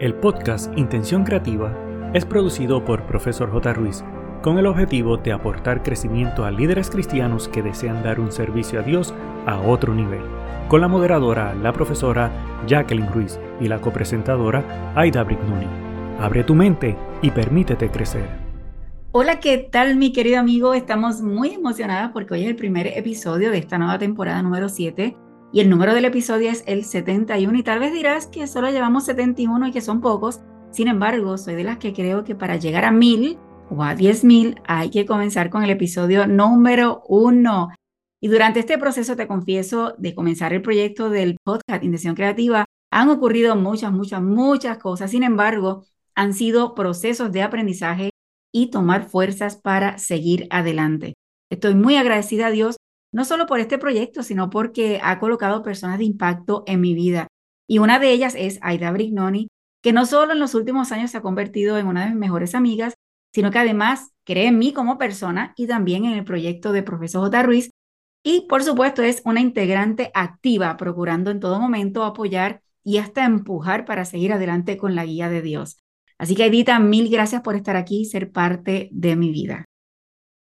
El podcast Intención Creativa es producido por Profesor J. Ruiz con el objetivo de aportar crecimiento a líderes cristianos que desean dar un servicio a Dios a otro nivel, con la moderadora, la profesora Jacqueline Ruiz y la copresentadora Aida Brignoni. Abre tu mente y permítete crecer. Hola, ¿qué tal mi querido amigo? Estamos muy emocionadas porque hoy es el primer episodio de esta nueva temporada número 7 y el número del episodio es el 71 y tal vez dirás que solo llevamos 71 y que son pocos. Sin embargo, soy de las que creo que para llegar a 1000 o a 10.000 hay que comenzar con el episodio número 1. Y durante este proceso te confieso de comenzar el proyecto del podcast Intención Creativa, han ocurrido muchas, muchas, muchas cosas. Sin embargo, han sido procesos de aprendizaje y tomar fuerzas para seguir adelante. Estoy muy agradecida a Dios no solo por este proyecto, sino porque ha colocado personas de impacto en mi vida. Y una de ellas es Aida Brignoni, que no solo en los últimos años se ha convertido en una de mis mejores amigas, sino que además cree en mí como persona y también en el proyecto de Profesor J. Ruiz. Y por supuesto es una integrante activa, procurando en todo momento apoyar y hasta empujar para seguir adelante con la guía de Dios. Así que Edita, mil gracias por estar aquí y ser parte de mi vida.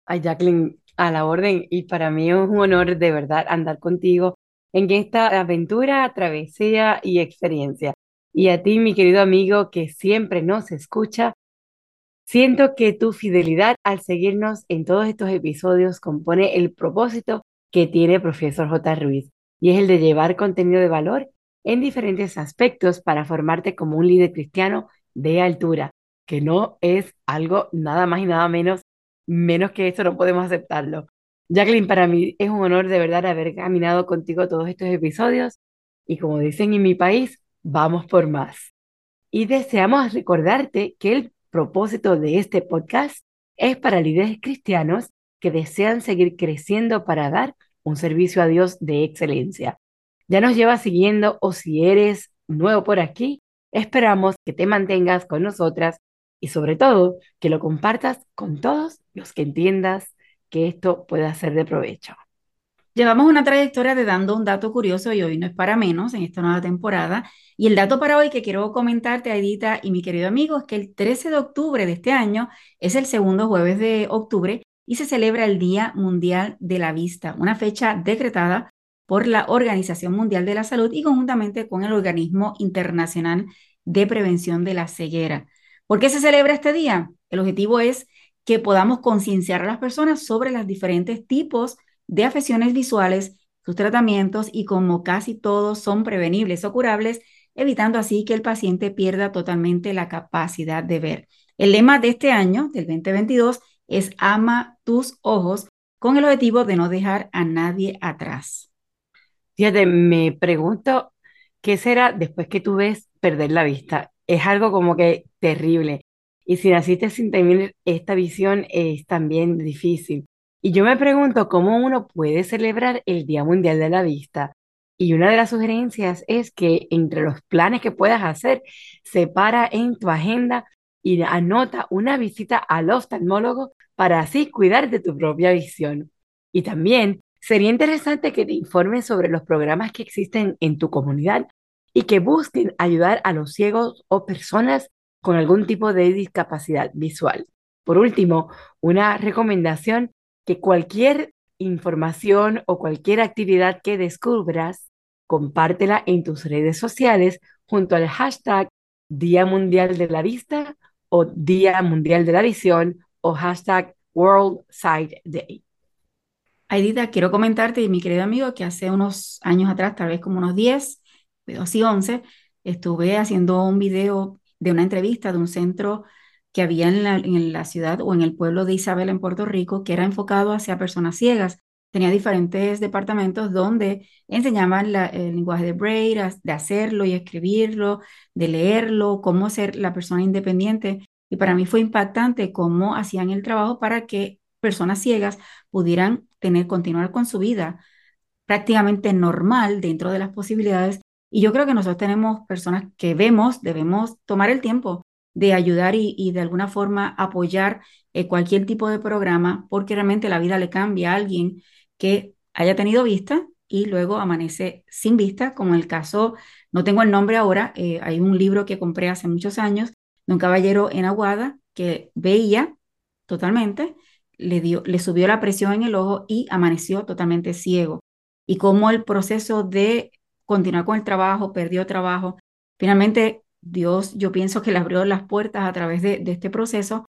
Ay, Jacqueline, a la orden y para mí es un honor de verdad andar contigo en esta aventura, travesía y experiencia. Y a ti, mi querido amigo que siempre nos escucha, siento que tu fidelidad al seguirnos en todos estos episodios compone el propósito que tiene Profesor J. Ruiz y es el de llevar contenido de valor en diferentes aspectos para formarte como un líder cristiano de altura, que no es algo nada más y nada menos menos que esto no podemos aceptarlo. Jacqueline, para mí es un honor de verdad haber caminado contigo todos estos episodios y como dicen en mi país, vamos por más. Y deseamos recordarte que el propósito de este podcast es para líderes cristianos que desean seguir creciendo para dar un servicio a Dios de excelencia. Ya nos llevas siguiendo o si eres nuevo por aquí, esperamos que te mantengas con nosotras y sobre todo que lo compartas con todos que entiendas que esto pueda ser de provecho. Llevamos una trayectoria de dando un dato curioso y hoy no es para menos en esta nueva temporada. Y el dato para hoy que quiero comentarte, Aidita y mi querido amigo, es que el 13 de octubre de este año es el segundo jueves de octubre y se celebra el Día Mundial de la Vista, una fecha decretada por la Organización Mundial de la Salud y conjuntamente con el Organismo Internacional de Prevención de la Ceguera. ¿Por qué se celebra este día? El objetivo es que podamos concienciar a las personas sobre los diferentes tipos de afecciones visuales, sus tratamientos y como casi todos son prevenibles o curables, evitando así que el paciente pierda totalmente la capacidad de ver. El lema de este año, del 2022, es Ama tus ojos, con el objetivo de no dejar a nadie atrás. Fíjate, me pregunto, ¿qué será después que tú ves perder la vista? es algo como que terrible. Y si naciste sin tener esta visión es también difícil. Y yo me pregunto cómo uno puede celebrar el Día Mundial de la Vista. Y una de las sugerencias es que entre los planes que puedas hacer, separa en tu agenda y anota una visita al oftalmólogo para así cuidar de tu propia visión. Y también sería interesante que te informes sobre los programas que existen en tu comunidad y que busquen ayudar a los ciegos o personas con algún tipo de discapacidad visual. Por último, una recomendación que cualquier información o cualquier actividad que descubras, compártela en tus redes sociales junto al hashtag Día Mundial de la Vista o Día Mundial de la Visión o hashtag World Sight Day. Aidita, quiero comentarte, mi querido amigo, que hace unos años atrás, tal vez como unos 10, y 11, estuve haciendo un video de una entrevista de un centro que había en la, en la, ciudad o en el pueblo de Isabel en Puerto Rico, que era enfocado hacia personas ciegas. Tenía diferentes departamentos donde enseñaban el lenguaje de Braille, de hacerlo y escribirlo, de leerlo, cómo ser la persona independiente. Y para mí fue impactante cómo hacían el trabajo para que personas ciegas pudieran tener, continuar con su vida prácticamente normal dentro de las posibilidades y yo creo que nosotros tenemos personas que vemos, debemos tomar el tiempo de ayudar y, de alguna forma apoyar eh, cualquier tipo de programa, porque realmente la vida le cambia a alguien que haya tenido vista y luego amanece sin vista, como el caso, no tengo el nombre ahora, eh, hay un libro que compré hace muchos años de un caballero en Aguada que veía totalmente, le, dio, le subió la presión en el ojo y amaneció totalmente ciego. Y como el proceso de continuar con el trabajo, perdió trabajo, finalmente Dios, yo pienso que le abrió las puertas a través de, este proceso,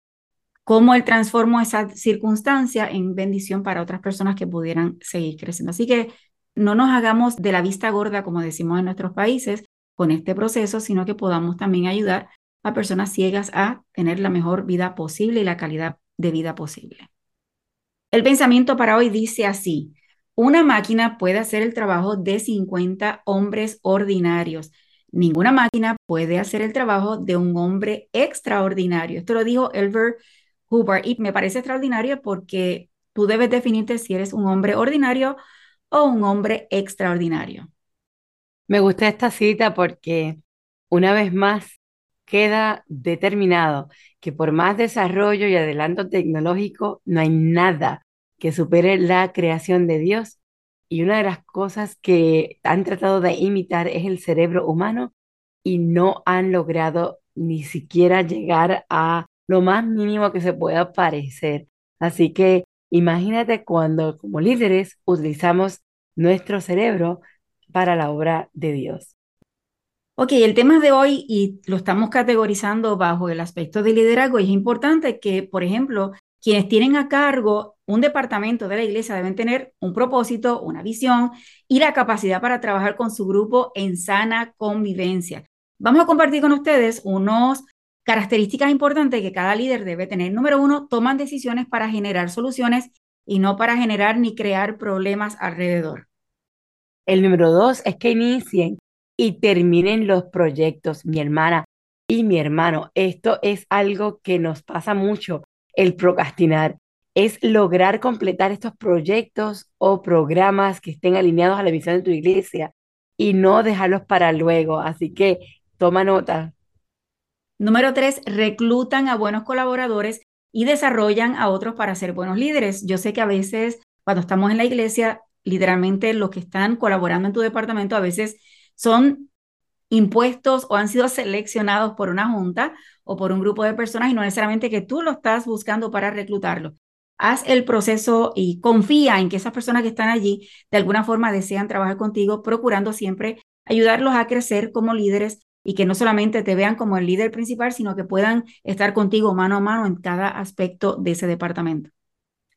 cómo Él transformó esa circunstancia en bendición para otras personas que pudieran seguir creciendo. Así que no nos hagamos de la vista gorda, como decimos en nuestros países, con este proceso, sino que podamos también ayudar a personas ciegas a tener la mejor vida posible y la calidad de vida posible. El pensamiento para hoy dice así, una máquina puede hacer el trabajo de 50 hombres ordinarios. Ninguna máquina puede hacer el trabajo de un hombre extraordinario. Esto lo dijo Elver Hubbard y me parece extraordinario porque tú debes definirte si eres un hombre ordinario o un hombre extraordinario. Me gusta esta cita porque una vez más queda determinado que por más desarrollo y adelanto tecnológico, no hay nada que supere la creación de Dios. Y una de las cosas que han tratado de imitar es el cerebro humano y no han logrado ni siquiera llegar a lo más mínimo que se pueda parecer. Así que imagínate cuando como líderes utilizamos nuestro cerebro para la obra de Dios. Ok, el tema de hoy y lo estamos categorizando bajo el aspecto de liderazgo. Y es importante que, por ejemplo, quienes tienen a cargo un departamento de la iglesia deben tener un propósito, una visión y la capacidad para trabajar con su grupo en sana convivencia. Vamos a compartir con ustedes unas características importantes que cada líder debe tener. Número uno, toman decisiones para generar soluciones y no para generar ni crear problemas alrededor. El número dos es que inicien y terminen los proyectos, mi hermana y mi hermano. Esto es algo que nos pasa mucho, el procrastinar. Es lograr completar estos proyectos o programas que estén alineados a la visión de tu iglesia y no dejarlos para luego. Así que toma nota. Número tres, reclutan a buenos colaboradores y desarrollan a otros para ser buenos líderes. Yo sé que a veces cuando estamos en la iglesia, literalmente los que están colaborando en tu departamento a veces son impuestos o han sido seleccionados por una junta o por un grupo de personas y no necesariamente que tú lo estás buscando para reclutarlo. Haz el proceso y confía en que esas personas que están allí de alguna forma desean trabajar contigo, procurando siempre ayudarlos a crecer como líderes y que no solamente te vean como el líder principal, sino que puedan estar contigo mano a mano en cada aspecto de ese departamento.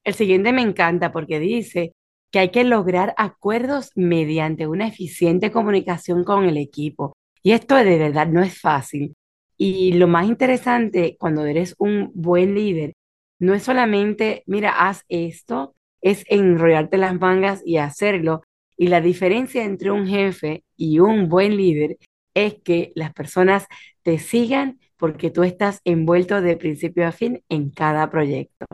El siguiente me encanta porque dice, que hay que lograr acuerdos mediante una eficiente comunicación con el equipo. Y esto de verdad no es fácil. Y lo más interesante cuando eres un buen líder, no es solamente, mira, haz esto, es enrollarte las mangas y hacerlo. Y la diferencia entre un jefe y un buen líder es que las personas te sigan porque tú estás envuelto de principio a fin en cada proyecto.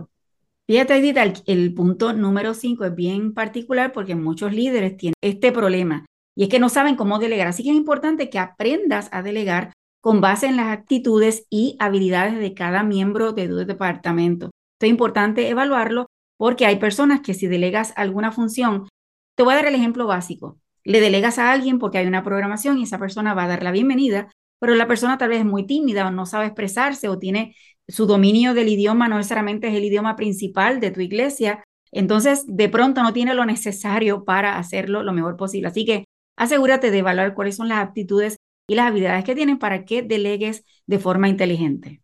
Fíjate, Edith, el, punto número 5 es bien particular porque muchos líderes tienen este problema y es que no saben cómo delegar. Así que es importante que aprendas a delegar con base en las actitudes y habilidades de cada miembro de tu departamento. Esto es importante evaluarlo porque hay personas que si delegas alguna función, te voy a dar el ejemplo básico. Le delegas a alguien porque hay una programación y esa persona va a dar la bienvenida, pero la persona tal vez es muy tímida o no sabe expresarse o tiene su dominio del idioma no necesariamente es el idioma principal de tu iglesia, entonces de pronto no tiene lo necesario para hacerlo lo mejor posible. Así que asegúrate de evaluar cuáles son las aptitudes y las habilidades que tienen para que delegues de forma inteligente.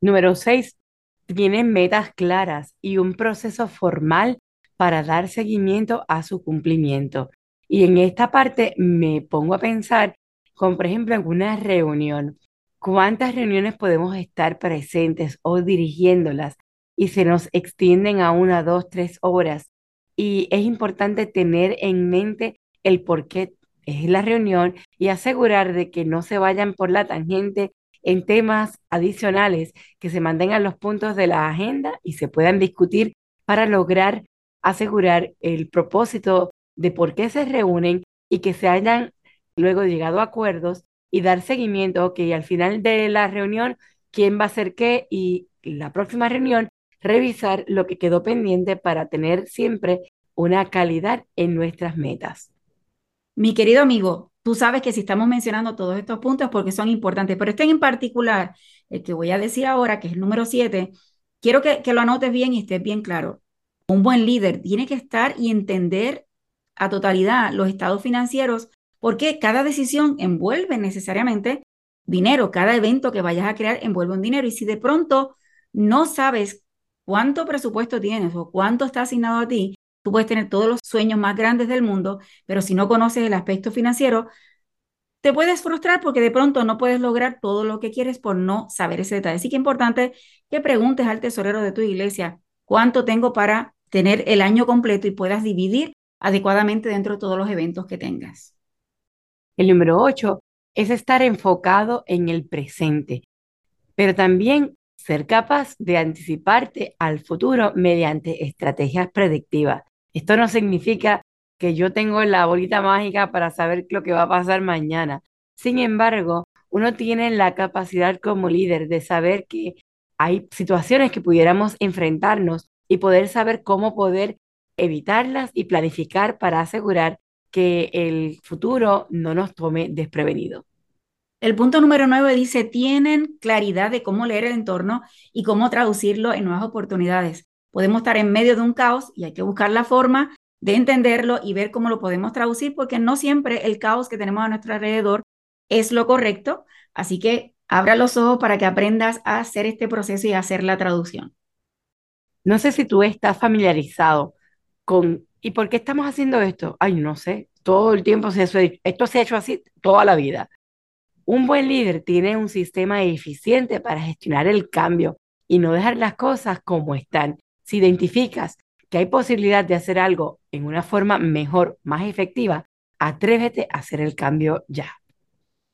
Número seis, tienen metas claras y un proceso formal para dar seguimiento a su cumplimiento. Y en esta parte me pongo a pensar con, por ejemplo, en una reunión cuántas reuniones podemos estar presentes o dirigiéndolas y se nos extienden a una, dos, tres horas. Y es importante tener en mente el por qué es la reunión y asegurar de que no se vayan por la tangente en temas adicionales, que se mantengan los puntos de la agenda y se puedan discutir para lograr asegurar el propósito de por qué se reúnen y que se hayan luego llegado a acuerdos y dar seguimiento, ok, al final de la reunión, quién va a hacer qué y la próxima reunión, revisar lo que quedó pendiente para tener siempre una calidad en nuestras metas. Mi querido amigo, tú sabes que si estamos mencionando todos estos puntos porque son importantes, pero este en particular, el que voy a decir ahora, que es el número 7, quiero que, lo anotes bien y estés bien claro. Un buen líder tiene que estar y entender a totalidad los estados financieros porque cada decisión envuelve necesariamente dinero, cada evento que vayas a crear envuelve un dinero y si de pronto no sabes cuánto presupuesto tienes o cuánto está asignado a ti, tú puedes tener todos los sueños más grandes del mundo, pero si no conoces el aspecto financiero, te puedes frustrar porque de pronto no puedes lograr todo lo que quieres por no saber ese detalle. Así que es importante que preguntes al tesorero de tu iglesia cuánto tengo para tener el año completo y puedas dividir adecuadamente dentro de todos los eventos que tengas. El número 8 es estar enfocado en el presente, pero también ser capaz de anticiparte al futuro mediante estrategias predictivas. Esto no significa que yo tengo la bolita mágica para saber lo que va a pasar mañana. Sin embargo, uno tiene la capacidad como líder de saber que hay situaciones que pudiéramos enfrentarnos y poder saber cómo poder evitarlas y planificar para asegurar que el futuro no nos tome desprevenido. El punto número nueve dice, tienen claridad de cómo leer el entorno y cómo traducirlo en nuevas oportunidades. Podemos estar en medio de un caos y hay que buscar la forma de entenderlo y ver cómo lo podemos traducir, porque no siempre el caos que tenemos a nuestro alrededor es lo correcto. Así que abra los ojos para que aprendas a hacer este proceso y a hacer la traducción. No sé si tú estás familiarizado con, ¿y por qué estamos haciendo esto? Ay, no sé, todo el tiempo se esto se ha hecho así toda la vida. Un buen líder tiene un sistema eficiente para gestionar el cambio y no dejar las cosas como están. Si identificas que hay posibilidad de hacer algo en una forma mejor, más efectiva, atrévete a hacer el cambio ya.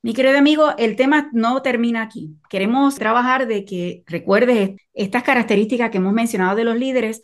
Mi querido amigo, el tema no termina aquí. Queremos trabajar de que recuerdes estas características que hemos mencionado de los líderes,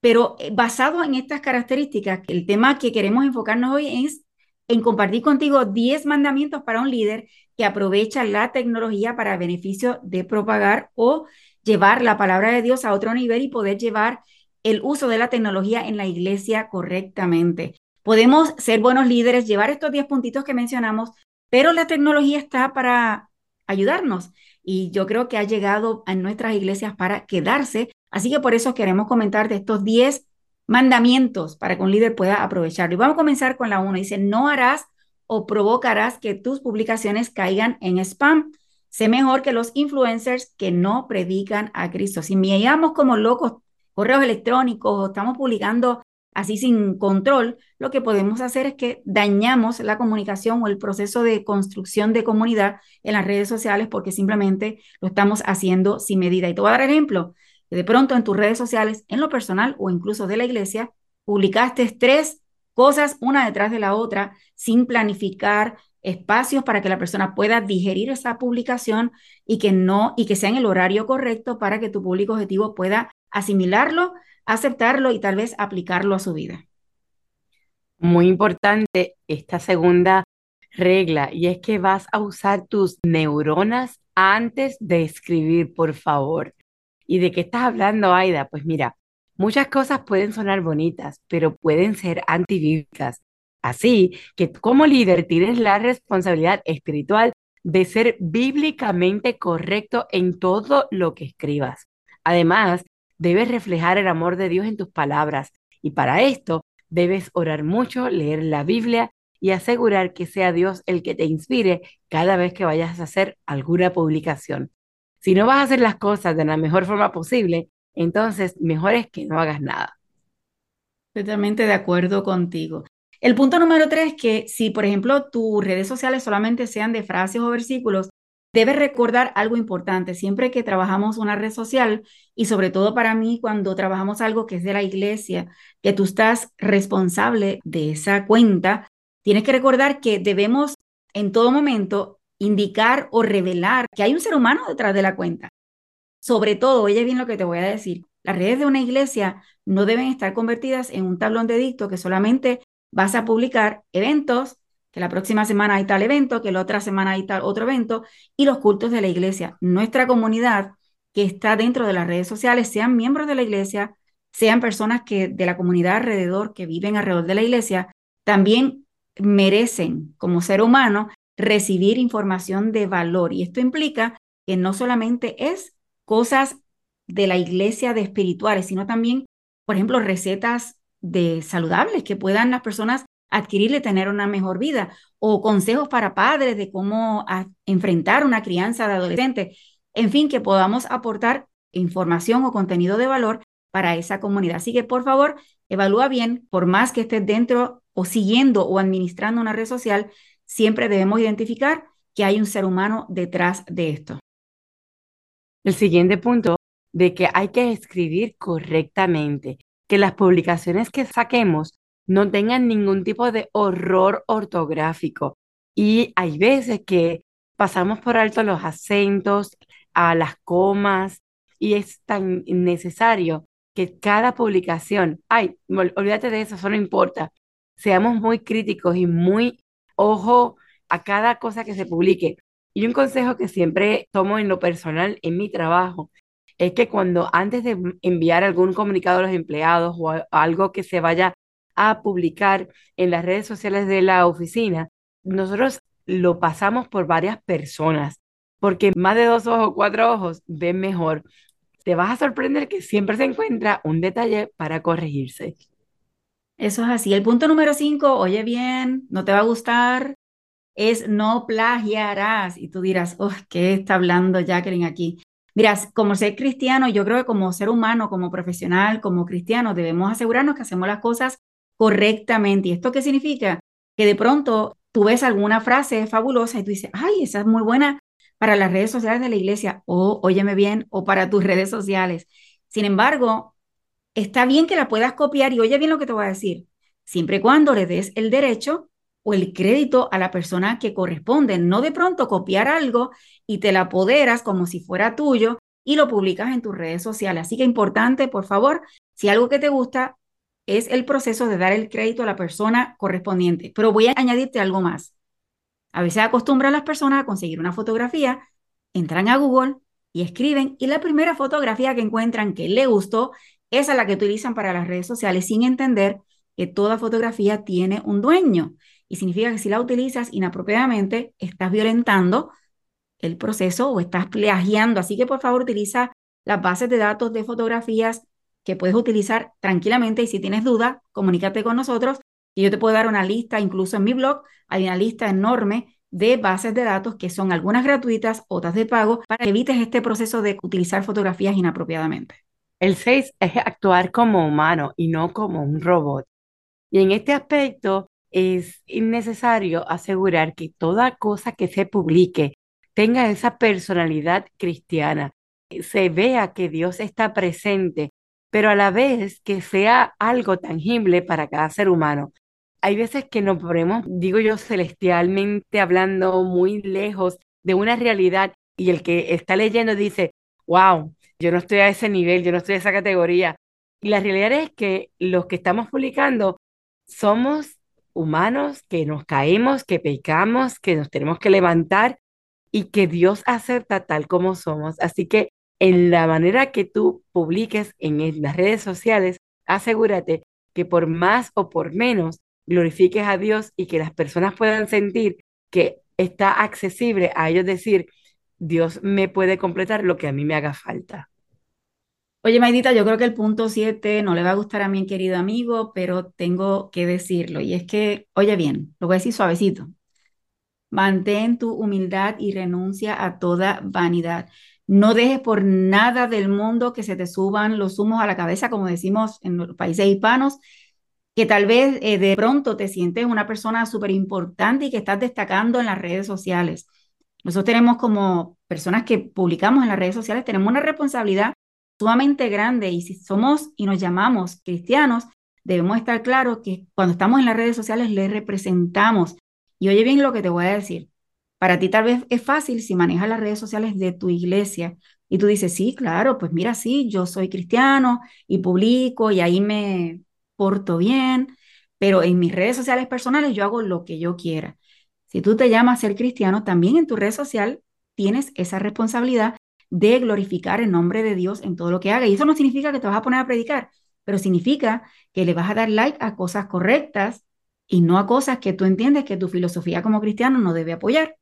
pero eh, basado en estas características, el tema que queremos enfocarnos hoy es en compartir contigo 10 mandamientos para un líder que aprovecha la tecnología para beneficio de propagar o llevar la palabra de Dios a otro nivel y poder llevar el uso de la tecnología en la iglesia correctamente. Podemos ser buenos líderes, llevar estos 10 puntitos que mencionamos, pero la tecnología está para ayudarnos y yo creo que ha llegado a nuestras iglesias para quedarse. Así que por eso queremos comentar de estos 10 mandamientos para que un líder pueda aprovecharlo. Y vamos a comenzar con la 1. Dice, no harás o provocarás que tus publicaciones caigan en spam. Sé mejor que los influencers que no predican a Cristo. Si enviamos como locos correos electrónicos o estamos publicando así sin control, lo que podemos hacer es que dañamos la comunicación o el proceso de construcción de comunidad en las redes sociales porque simplemente lo estamos haciendo sin medida. Y te voy a dar ejemplo. De pronto en tus redes sociales, en lo personal o incluso de la iglesia, publicaste tres cosas una detrás de la otra sin planificar espacios para que la persona pueda digerir esa publicación y que no y que sea en el horario correcto para que tu público objetivo pueda asimilarlo, aceptarlo y tal vez aplicarlo a su vida. Muy importante esta segunda regla y es que vas a usar tus neuronas antes de escribir, por favor. ¿Y de qué estás hablando, Aida? Pues mira, Muchas cosas pueden sonar bonitas, pero pueden ser antibíblicas. Así que como líder tienes la responsabilidad espiritual de ser bíblicamente correcto en todo lo que escribas. Además, debes reflejar el amor de Dios en tus palabras y para esto debes orar mucho, leer la Biblia y asegurar que sea Dios el que te inspire cada vez que vayas a hacer alguna publicación. Si no vas a hacer las cosas de la mejor forma posible, entonces, mejor es que no hagas nada. Totalmente de acuerdo contigo. El punto número tres es que si, por ejemplo, tus redes sociales solamente sean de frases o versículos, debes recordar algo importante. Siempre que trabajamos una red social, y sobre todo para mí cuando trabajamos algo que es de la iglesia, que tú estás responsable de esa cuenta, tienes que recordar que debemos en todo momento indicar o revelar que hay un ser humano detrás de la cuenta. Sobre todo, oye bien lo que te voy a decir, las redes de una iglesia no deben estar convertidas en un tablón de dicto que solamente vas a publicar eventos, que la próxima semana hay tal evento, que la otra semana hay tal otro evento, y los cultos de la iglesia. Nuestra comunidad que está dentro de las redes sociales, sean miembros de la iglesia, sean personas que de la comunidad alrededor, que viven alrededor de la iglesia, también merecen como ser humano recibir información de valor. Y esto implica que no solamente es cosas de la iglesia de espirituales, sino también, por ejemplo, recetas de saludables que puedan las personas adquirir y tener una mejor vida, o consejos para padres de cómo enfrentar una crianza de adolescentes, en fin, que podamos aportar información o contenido de valor para esa comunidad. Así que, por favor, evalúa bien, por más que estés dentro o siguiendo o administrando una red social, siempre debemos identificar que hay un ser humano detrás de esto. El siguiente punto de que hay que escribir correctamente, que las publicaciones que saquemos no tengan ningún tipo de horror ortográfico. Y hay veces que pasamos por alto los acentos, a las comas, y es tan necesario que cada publicación, ay, olvídate de eso, eso no importa, seamos muy críticos y muy ojo a cada cosa que se publique. Y un consejo que siempre tomo en lo personal en mi trabajo es que cuando antes de enviar algún comunicado a los empleados o algo que se vaya a publicar en las redes sociales de la oficina, nosotros lo pasamos por varias personas, porque más de dos ojos, cuatro ojos ven mejor. Te vas a sorprender que siempre se encuentra un detalle para corregirse. Eso es así. El punto número cinco, oye bien, no te va a gustar, es no plagiarás. Y tú dirás, oh, ¿qué está hablando Jacqueline aquí? Miras, como ser cristiano, yo creo que como ser humano, como profesional, como cristiano, debemos asegurarnos que hacemos las cosas correctamente. ¿Y esto qué significa? Que de pronto tú ves alguna frase fabulosa y tú dices, ay, esa es muy buena para las redes sociales de la iglesia, o óyeme bien, o para tus redes sociales. Sin embargo, está bien que la puedas copiar y oye bien lo que te voy a decir, siempre y cuando le des el derecho o el crédito a la persona que corresponde, no de pronto copiar algo y te la apoderas como si fuera tuyo y lo publicas en tus redes sociales. Así que importante, por favor, si algo que te gusta es el proceso de dar el crédito a la persona correspondiente. Pero voy a añadirte algo más. A veces acostumbran las personas a conseguir una fotografía, entran a Google y escriben y la primera fotografía que encuentran que le gustó esa es la que utilizan para las redes sociales sin entender que toda fotografía tiene un dueño. Y significa que si la utilizas inapropiadamente, estás violentando el proceso o estás plagiando. Así que por favor utiliza las bases de datos de fotografías que puedes utilizar tranquilamente y si tienes duda, comunícate con nosotros y yo te puedo dar una lista, incluso en mi blog hay una lista enorme de bases de datos que son algunas gratuitas, otras de pago, para que evites este proceso de utilizar fotografías inapropiadamente. El 6 es actuar como humano y no como un robot. Y en este aspecto es necesario asegurar que toda cosa que se publique tenga esa personalidad cristiana, se vea que Dios está presente, pero a la vez que sea algo tangible para cada ser humano. Hay veces que nos ponemos, digo yo, celestialmente hablando muy lejos de una realidad y el que está leyendo dice, wow, yo no estoy a ese nivel, yo no estoy a esa categoría. Y la realidad es que los que estamos publicando somos humanos que nos caemos, que pecamos, que nos tenemos que levantar y que Dios acepta tal como somos. Así que en la manera que tú publiques en las redes sociales, asegúrate que por más o por menos glorifiques a Dios y que las personas puedan sentir que está accesible a ellos decir, Dios me puede completar lo que a mí me haga falta. Oye, Maidita, yo creo que el punto 7 no le va a gustar a mi querido amigo, pero tengo que decirlo. Y es que, oye bien, lo voy a decir suavecito. Mantén tu humildad y renuncia a toda vanidad. No dejes por nada del mundo que se te suban los humos a la cabeza, como decimos en los países hispanos, que tal vez eh, de pronto te sientes una persona súper importante y que estás destacando en las redes sociales. Nosotros tenemos como personas que publicamos en las redes sociales, tenemos una responsabilidad sumamente grande y si somos y nos llamamos cristianos, debemos estar claros que cuando estamos en las redes sociales le representamos. Y oye bien lo que te voy a decir. Para ti tal vez es fácil si manejas las redes sociales de tu iglesia y tú dices, sí, claro, pues mira, sí, yo soy cristiano y publico y ahí me porto bien, pero en mis redes sociales personales yo hago lo que yo quiera. Si tú te llamas ser cristiano, también en tu red social tienes esa responsabilidad de glorificar el nombre de Dios en todo lo que haga. Y eso no significa que te vas a poner a predicar. pero significa que le vas a dar like a cosas correctas y no a cosas que tú entiendes que tu filosofía como cristiano no debe apoyar.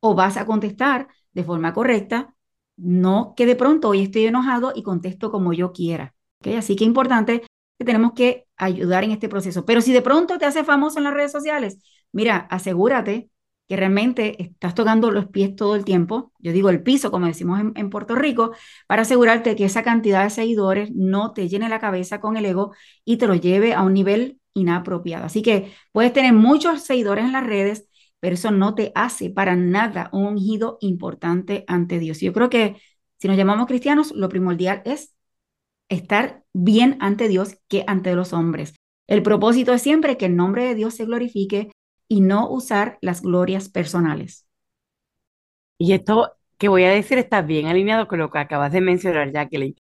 O vas a contestar de forma correcta, no que de pronto hoy estoy enojado y contesto como yo quiera. ¿okay? Así que importante que tenemos que ayudar en este proceso. Pero si de pronto te haces famoso en las redes sociales, mira, asegúrate que realmente estás tocando los pies todo el tiempo, yo digo el piso, como decimos en, Puerto Rico, para asegurarte que esa cantidad de seguidores no te llene la cabeza con el ego y te lo lleve a un nivel inapropiado. Así que puedes tener muchos seguidores en las redes, pero eso no te hace para nada un ungido importante ante Dios. Yo creo que si nos llamamos cristianos, lo primordial es estar bien ante Dios que ante los hombres. El propósito es siempre que el nombre de Dios se glorifique y no usar las glorias personales. Y esto que voy a decir está bien alineado con lo que acabas de mencionar, Jacqueline.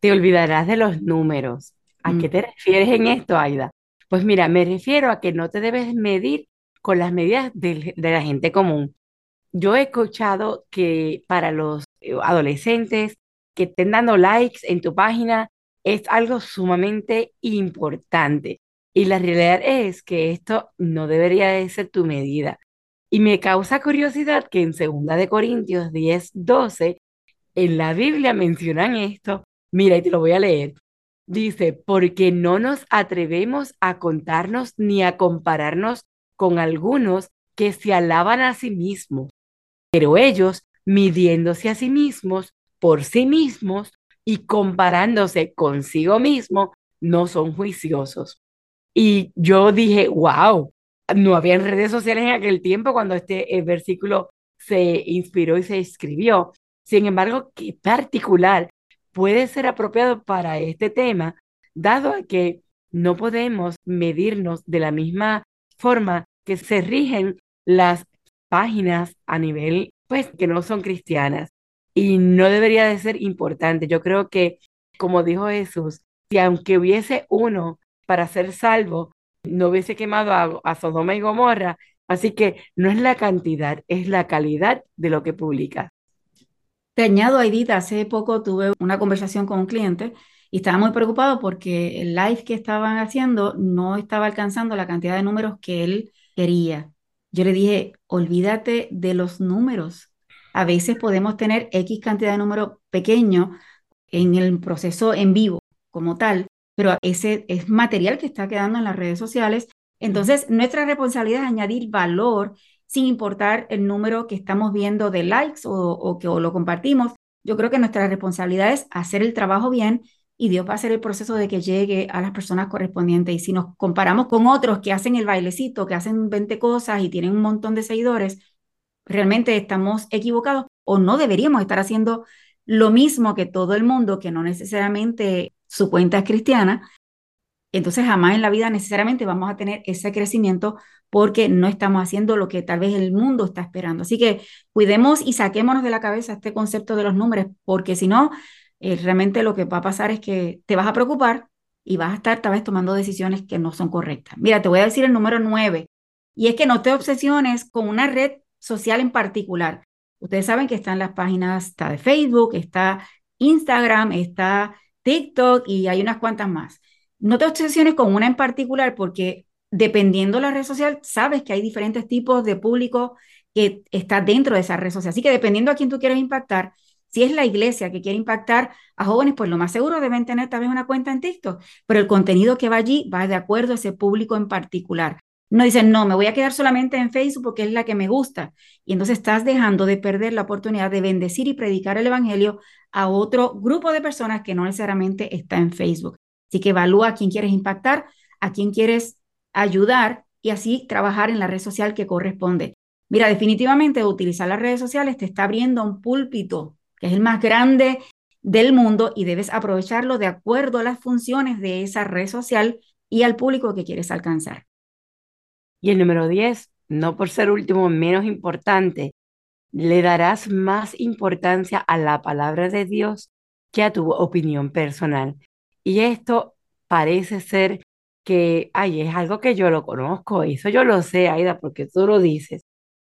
Te olvidarás de los números. ¿A qué mm. te refieres en esto, Aida? Pues mira, me refiero a que no te debes medir con las medidas de, de la gente común. Yo he escuchado que para los eh, adolescentes que estén dando likes en tu página es algo sumamente importante. Y la realidad es que esto no debería de ser tu medida. Y me causa curiosidad que en 2 de Corintios 10, 12, en la Biblia mencionan esto. Mira, y te lo voy a leer. Dice, porque no nos atrevemos a contarnos ni a compararnos con algunos que se alaban a sí mismos, pero ellos, midiéndose a sí mismos por sí mismos y comparándose consigo mismo, no son juiciosos. Y yo dije, wow, no había redes sociales en aquel tiempo cuando este eh, versículo se inspiró y se escribió. Sin embargo, qué particular puede ser apropiado para este tema, dado que no podemos medirnos de la misma forma que se rigen las páginas a nivel, pues, que no son cristianas. Y no debería de ser importante. Yo creo que, como dijo Jesús, si aunque hubiese uno para ser salvo, no hubiese quemado a, Sodoma y Gomorra. Así que no es la cantidad, es la calidad de lo que publicas. Te añado, Aidita, hace poco tuve una conversación con un cliente y estaba muy preocupado porque el live que estaban haciendo no estaba alcanzando la cantidad de números que él quería. Yo le dije, olvídate de los números. A veces podemos tener X cantidad de números pequeños en el proceso en vivo como tal, pero ese es material que está quedando en las redes sociales. Entonces, nuestra responsabilidad es añadir valor sin importar el número que estamos viendo de likes o, que lo compartimos. Yo creo que nuestra responsabilidad es hacer el trabajo bien y Dios va a hacer el proceso de que llegue a las personas correspondientes. Y si nos comparamos con otros que hacen el bailecito, que hacen 20 cosas y tienen un montón de seguidores, realmente estamos equivocados o no deberíamos estar haciendo lo mismo que todo el mundo, que no necesariamente su cuenta es cristiana, entonces jamás en la vida necesariamente vamos a tener ese crecimiento porque no estamos haciendo lo que tal vez el mundo está esperando. Así que cuidemos y saquémonos de la cabeza este concepto de los números, porque si no, eh, realmente lo que va a pasar es que te vas a preocupar y vas a estar tal vez tomando decisiones que no son correctas. Mira, te voy a decir el número nueve, y es que no te obsesiones con una red social en particular. Ustedes saben que están las páginas, está de Facebook, está Instagram, está TikTok y hay unas cuantas más. No te obsesiones con una en particular porque dependiendo de la red social, sabes que hay diferentes tipos de público que está dentro de esa red social. Así que dependiendo a quién tú quieres impactar, si es la iglesia que quiere impactar a jóvenes, pues lo más seguro deben tener vez una cuenta en TikTok, pero el contenido que va allí va de acuerdo a ese público en particular. No dicen, no, me voy a quedar solamente en Facebook porque es la que me gusta. Y entonces estás dejando de perder la oportunidad de bendecir y predicar el Evangelio a otro grupo de personas que no necesariamente está en Facebook. Así que evalúa a quién quieres impactar, a quién quieres ayudar y así trabajar en la red social que corresponde. Mira, definitivamente utilizar las redes sociales te está abriendo un púlpito, que es el más grande del mundo y debes aprovecharlo de acuerdo a las funciones de esa red social y al público que quieres alcanzar. Y el número 10, no por ser último, menos importante, le darás más importancia a la palabra de Dios que a tu opinión personal. Y esto parece ser que, ay, es algo que yo lo conozco, eso yo lo sé, Aida, porque tú lo dices.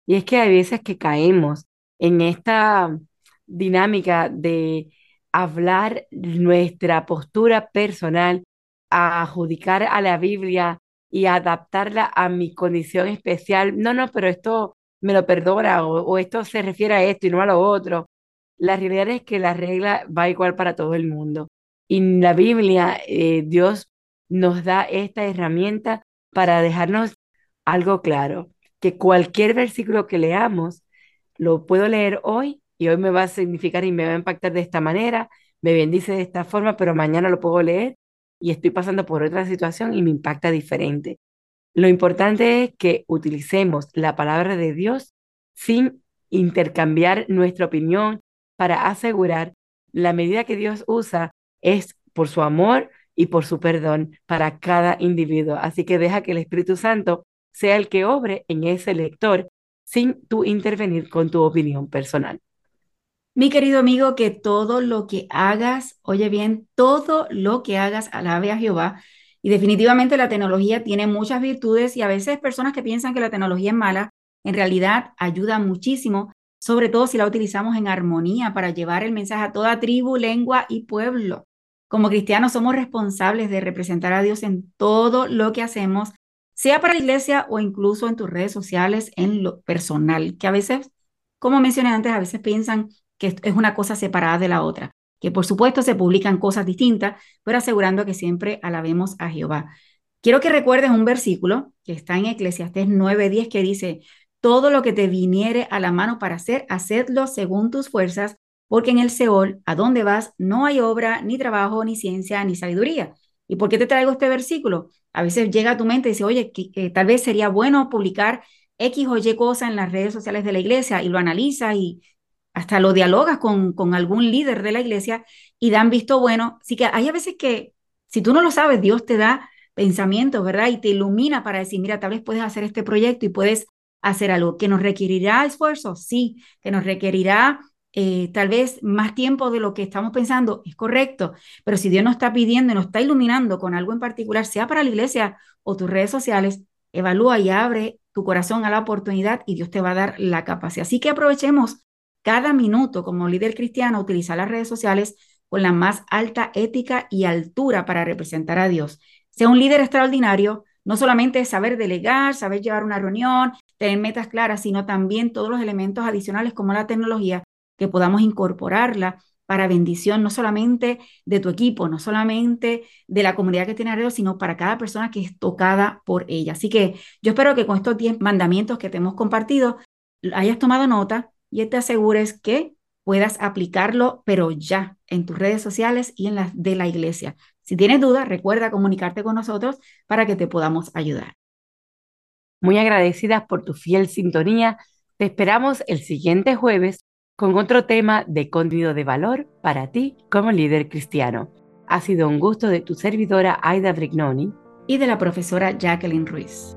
Y es que hay veces que caemos en esta dinámica de hablar nuestra postura personal a adjudicar a la Biblia y adaptarla a mi condición especial. No, no, pero esto me lo perdona o, esto se refiere a esto y no a lo otro. La realidad es que la regla va igual para todo el mundo. Y en la Biblia, eh, Dios nos da esta herramienta para dejarnos algo claro, que cualquier versículo que leamos, lo puedo leer hoy y hoy me va a significar y me va a impactar de esta manera, me bendice de esta forma, pero mañana lo puedo leer y estoy pasando por otra situación y me impacta diferente. Lo importante es que utilicemos la palabra de Dios sin intercambiar nuestra opinión para asegurar la medida que Dios usa es por su amor y por su perdón para cada individuo. Así que deja que el Espíritu Santo sea el que obre en ese lector sin tú intervenir con tu opinión personal. Mi querido amigo, que todo lo que hagas, oye bien, todo lo que hagas alabe a Jehová. Y definitivamente la tecnología tiene muchas virtudes y a veces personas que piensan que la tecnología es mala, en realidad ayuda muchísimo, sobre todo si la utilizamos en armonía para llevar el mensaje a toda tribu, lengua y pueblo. Como cristianos somos responsables de representar a Dios en todo lo que hacemos, sea para la iglesia o incluso en tus redes sociales, en lo personal, que a veces, como mencioné antes, a veces piensan que es una cosa separada de la otra, que por supuesto se publican cosas distintas, pero asegurando que siempre alabemos a Jehová. Quiero que recuerdes un versículo que está en Eclesiastés 9:10 que dice, todo lo que te viniere a la mano para hacer, hacedlo según tus fuerzas, porque en el Seol, a donde vas, no hay obra, ni trabajo, ni ciencia, ni sabiduría. ¿Y por qué te traigo este versículo? A veces llega a tu mente y dice, oye, que, tal vez sería bueno publicar X o Y cosa en las redes sociales de la iglesia y lo analiza y hasta lo dialogas con, con algún líder de la iglesia y dan visto bueno. Así que hay a veces que, si tú no lo sabes, Dios te da pensamientos, ¿verdad? Y te ilumina para decir, mira, tal vez puedes hacer este proyecto y puedes hacer algo que nos requerirá esfuerzo, sí, que nos requerirá eh, tal vez más tiempo de lo que estamos pensando, es correcto, pero si Dios nos está pidiendo y nos está iluminando con algo en particular, sea para la iglesia o tus redes sociales, evalúa y abre tu corazón a la oportunidad y Dios te va a dar la capacidad. Así que aprovechemos cada minuto como líder cristiano, utilizar las redes sociales con la más alta ética y altura para representar a Dios. Sea un líder extraordinario, no solamente saber delegar, saber llevar una reunión, tener metas claras, sino también todos los elementos adicionales como la tecnología que podamos incorporarla para bendición no solamente de tu equipo, no solamente de la comunidad que tiene alrededor, sino para cada persona que es tocada por ella. Así que yo espero que con estos 10 mandamientos que te hemos compartido hayas tomado nota y te asegures que puedas aplicarlo, pero ya en tus redes sociales y en las de la iglesia. Si tienes dudas, recuerda comunicarte con nosotros para que te podamos ayudar. Muy agradecidas por tu fiel sintonía. Te esperamos el siguiente jueves con otro tema de contenido de valor para ti como líder cristiano. Ha sido un gusto de tu servidora Aida Brignoni y de la profesora Jacqueline Ruiz.